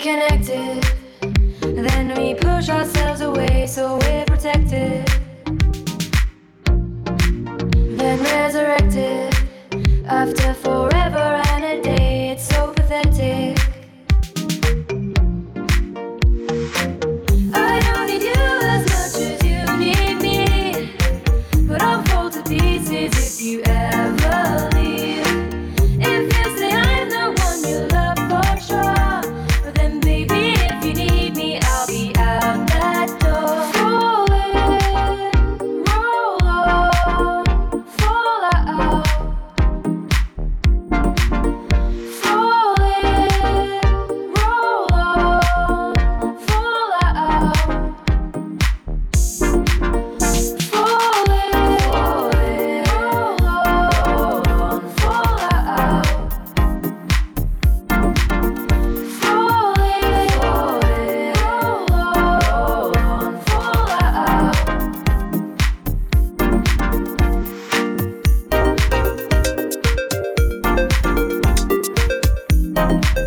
Connected, Tchau.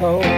Oh.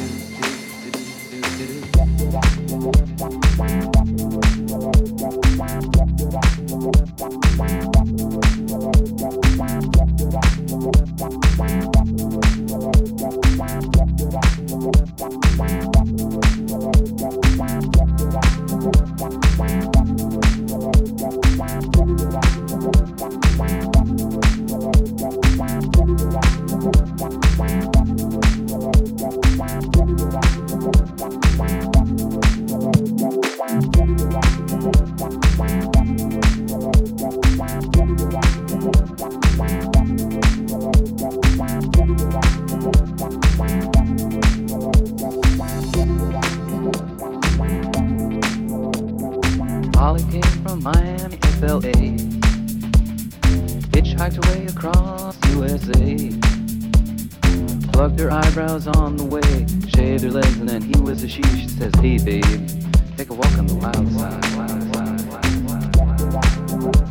Jose. Plucked her eyebrows on the way, shaved her legs, and then he was a she. She says, Hey, babe, take a walk on the wild side. Wild, wild, wild,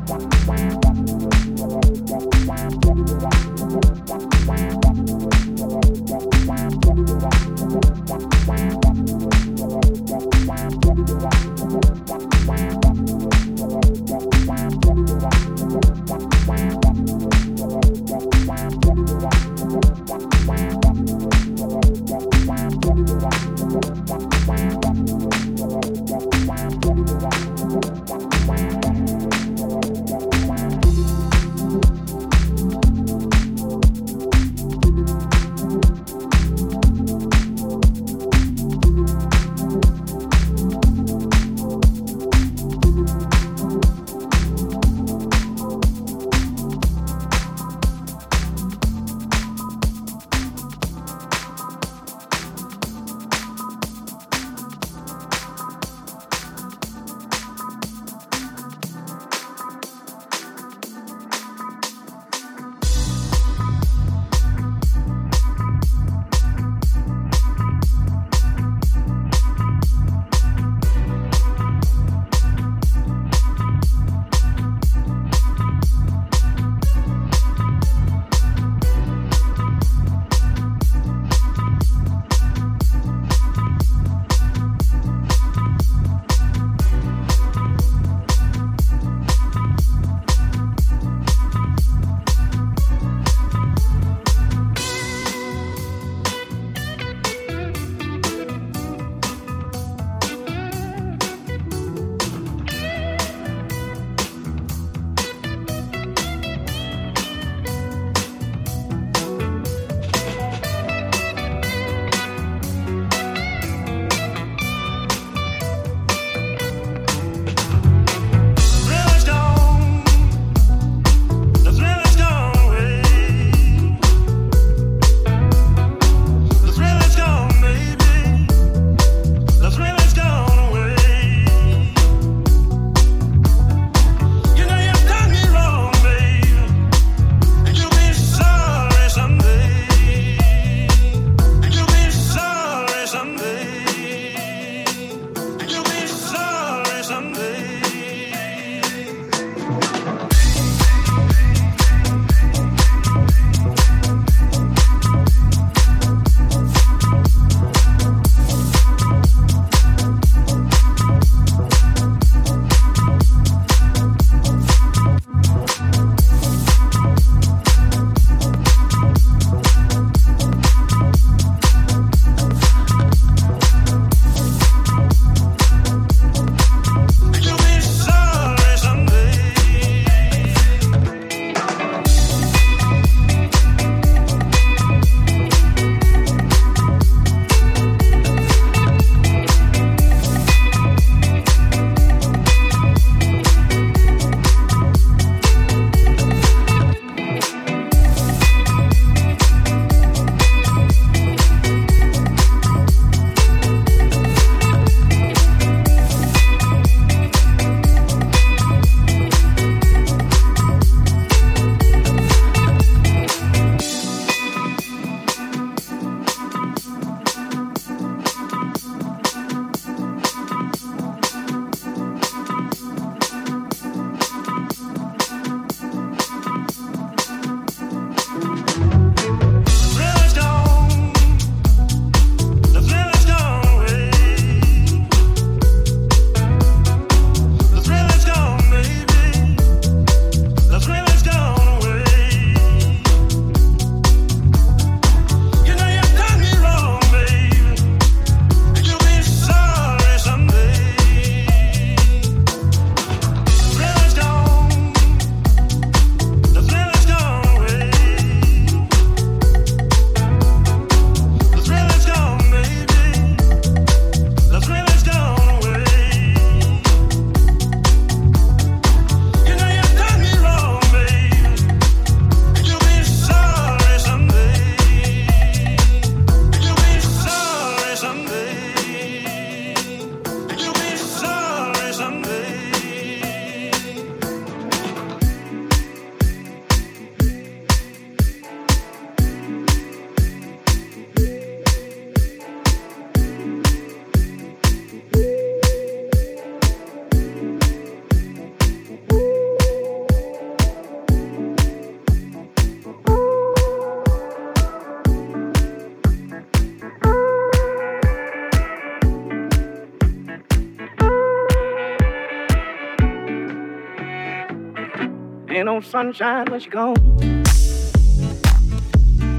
Ain't no sunshine when she's gone.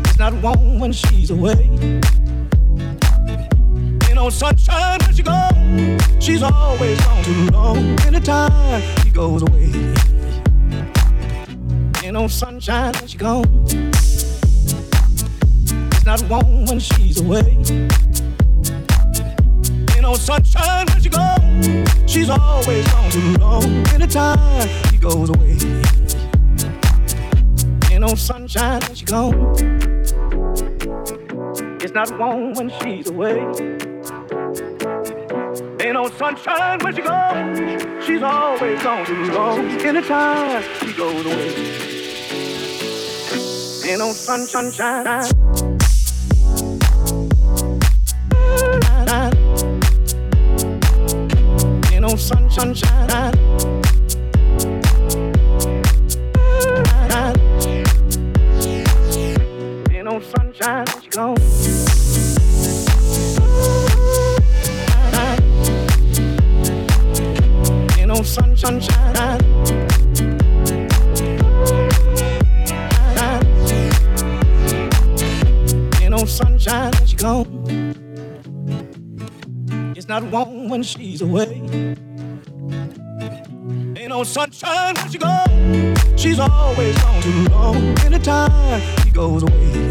It's not warm when she's away. Ain't no sunshine when she gone. She's always gone too long. Anytime she goes away. Ain't no sunshine when she's gone. It's not warm when she's away. Ain't no sunshine when she gone. She's always gone too long. Anytime she goes away. Ain't no sunshine when she gone. It's not warm when she's away. Ain't no sunshine when she gone. She's always gone too long. Anytime she goes away. Ain't no sun, sunshine. Ain't no sun, sunshine. When she's away. Ain't no sunshine when she gone. She's always gone too long. Anytime she goes away.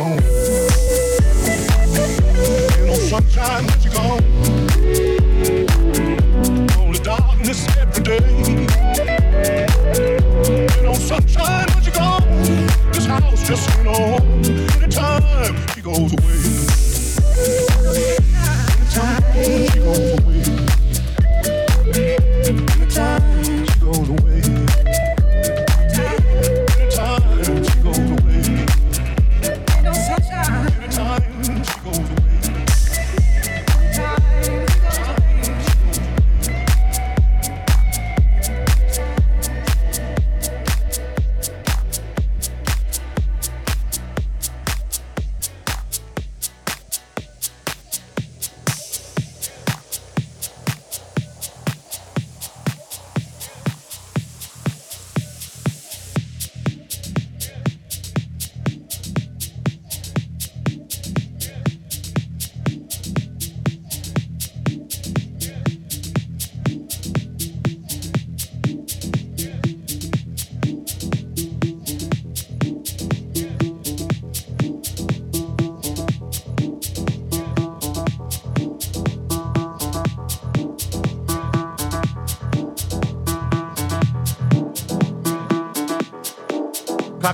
gone. Sunshine you know, gone. Darkness every day. Sunshine you're gone. This house just ain't home. Anytime she goes away.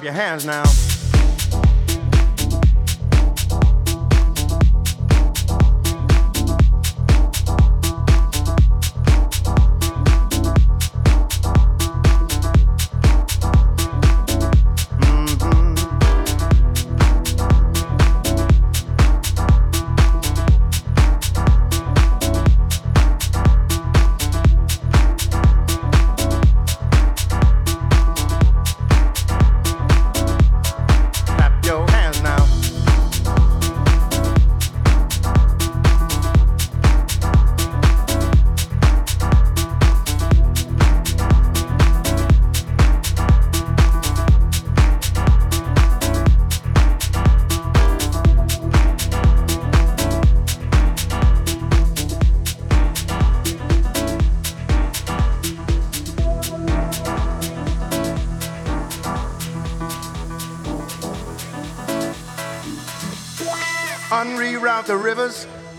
Your hands now.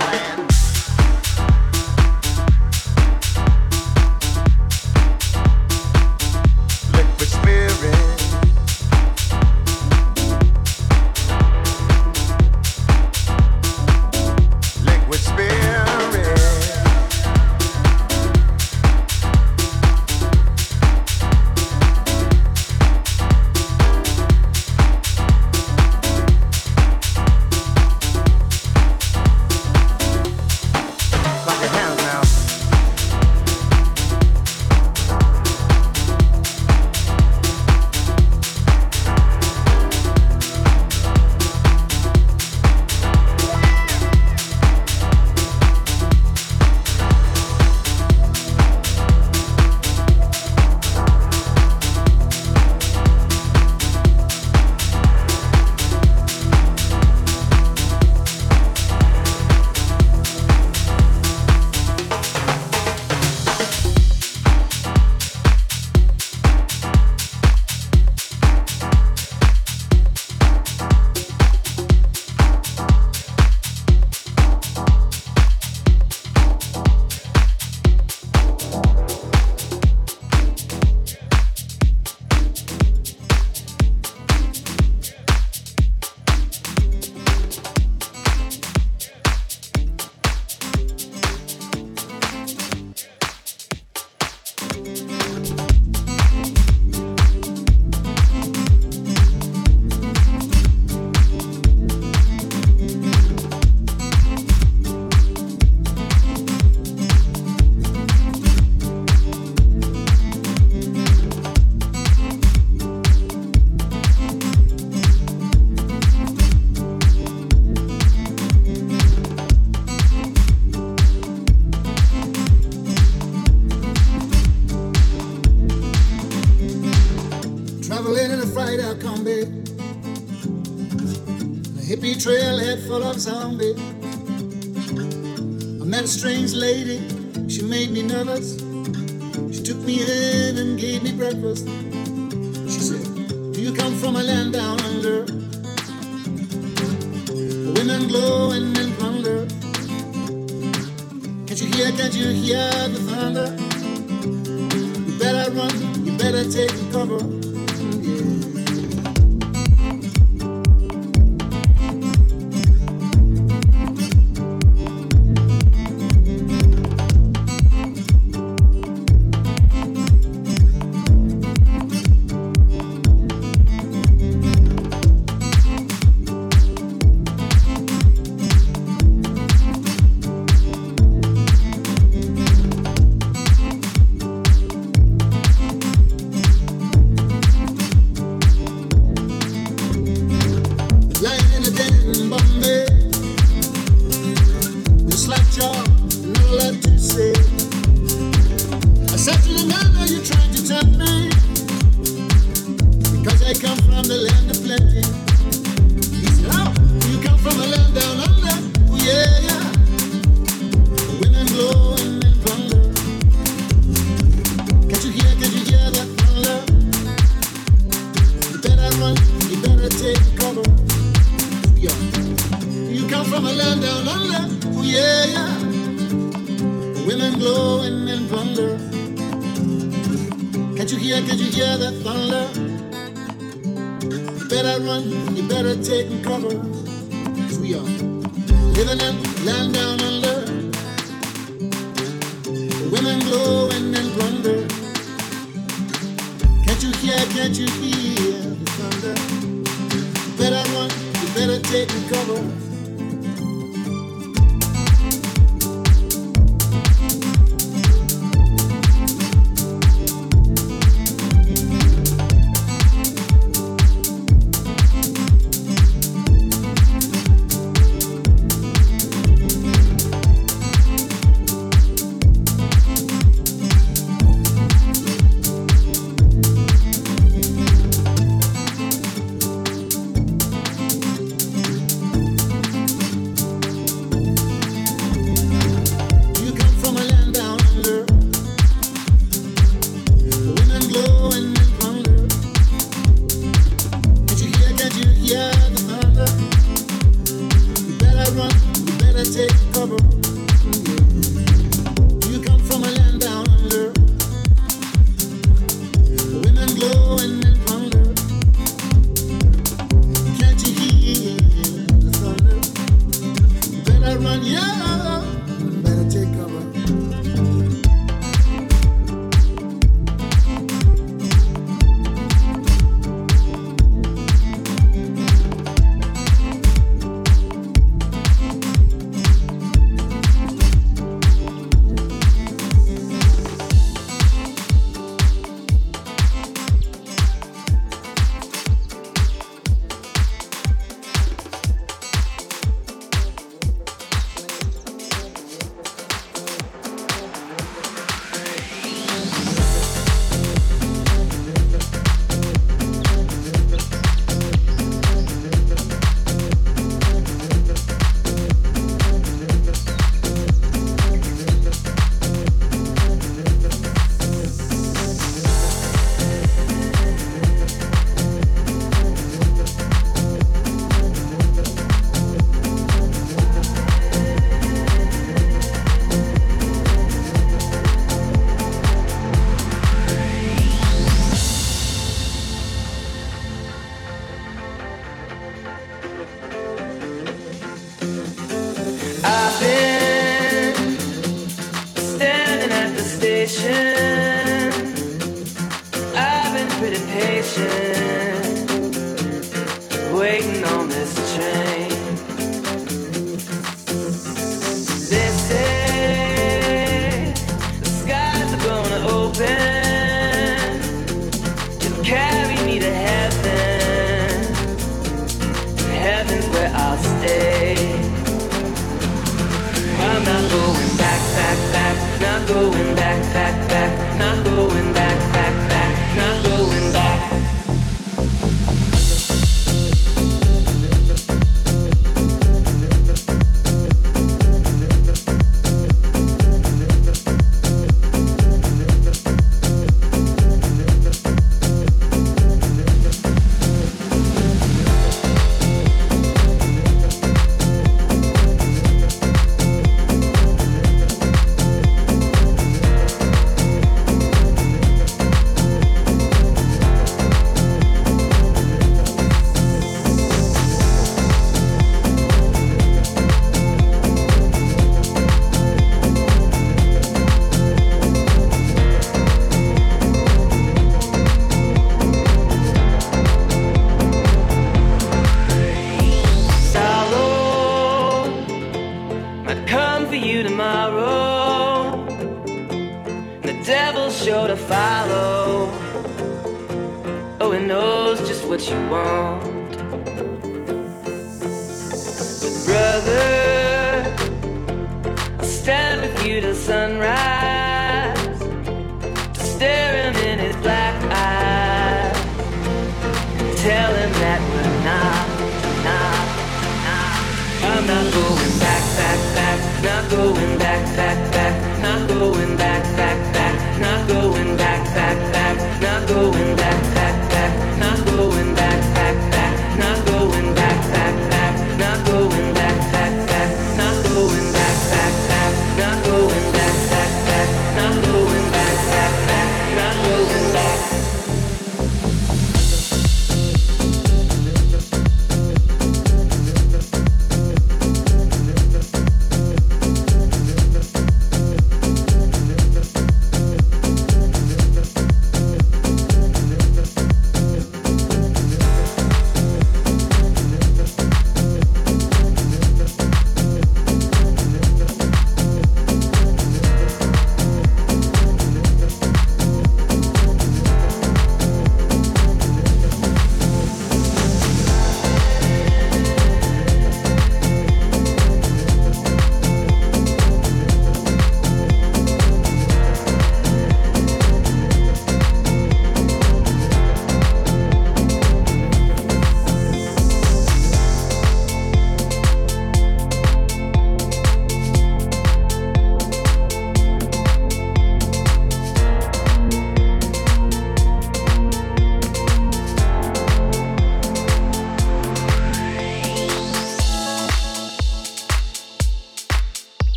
Zombie. Breakfast. Oh, back, knows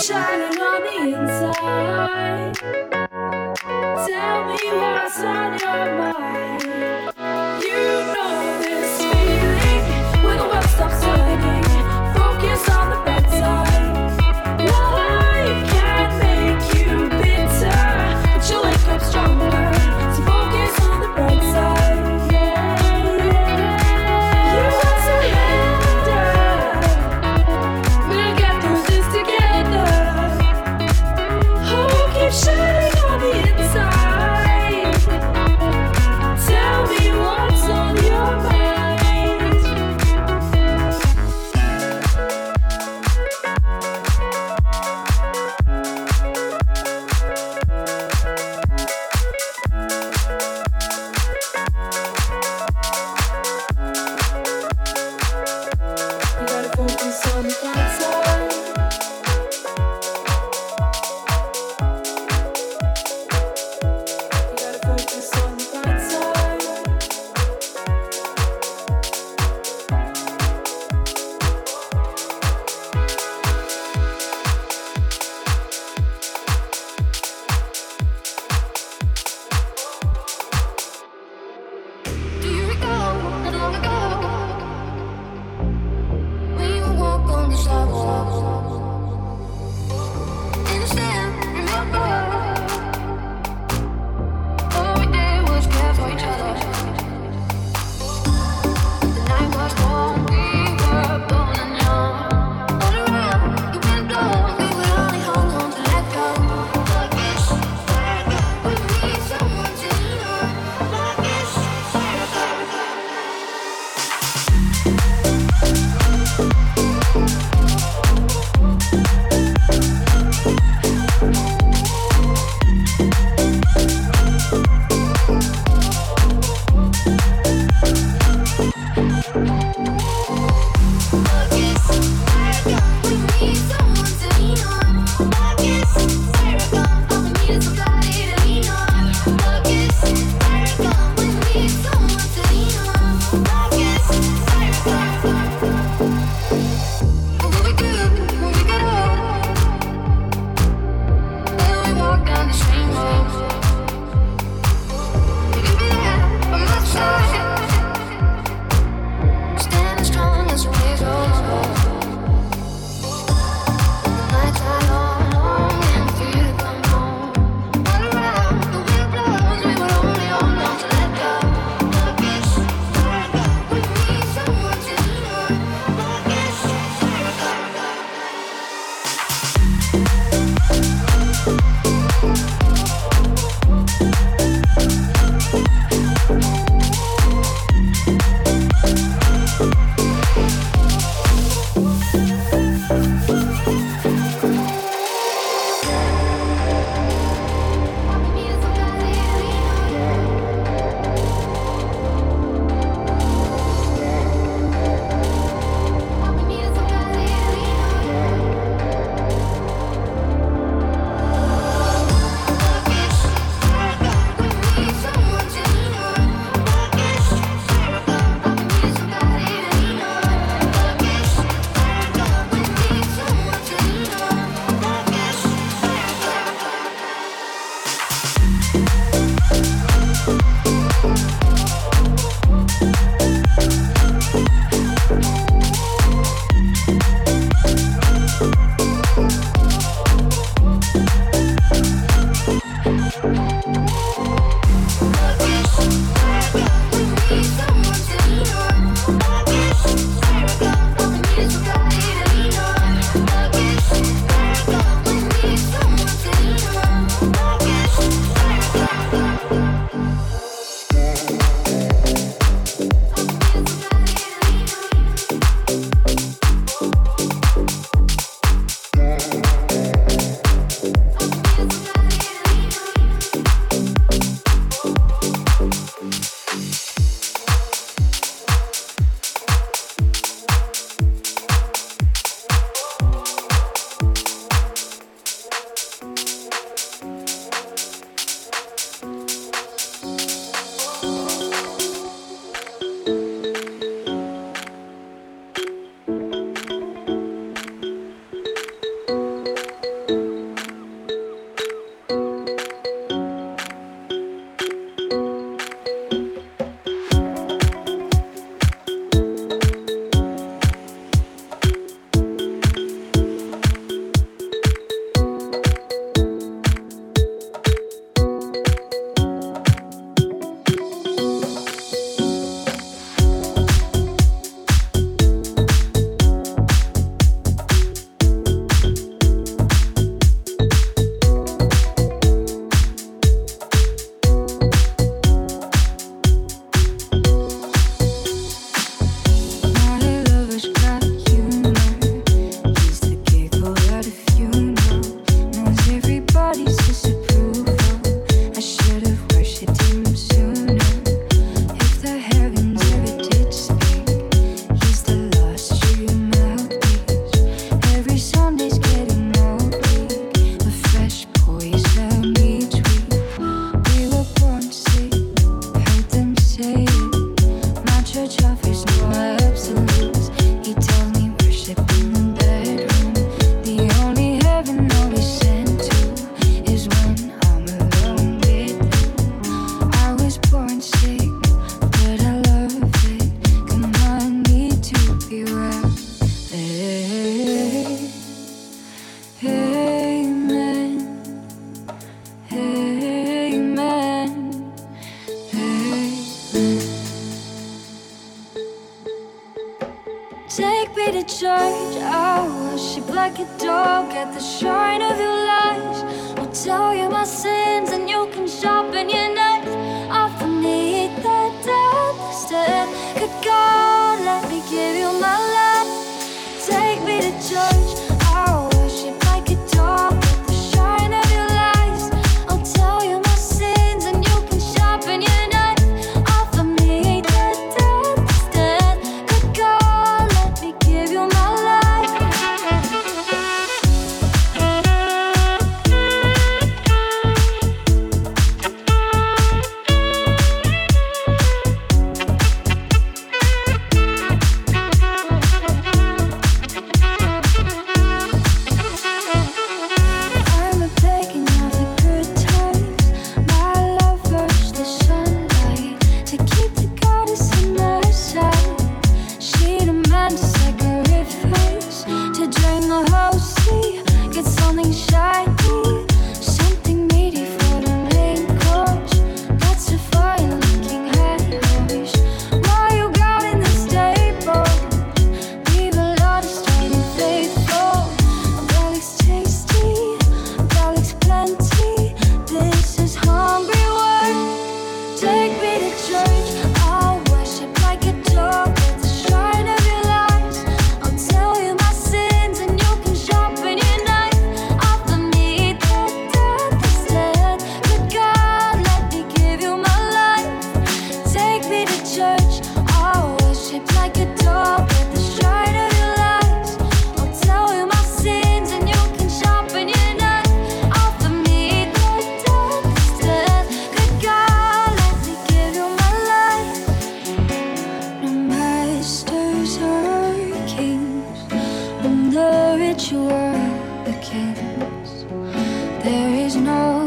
shining on the inside.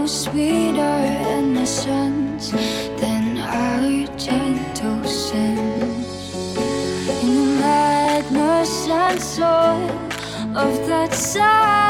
sweeter innocence than our gentle sins. In the madness and soul of that side.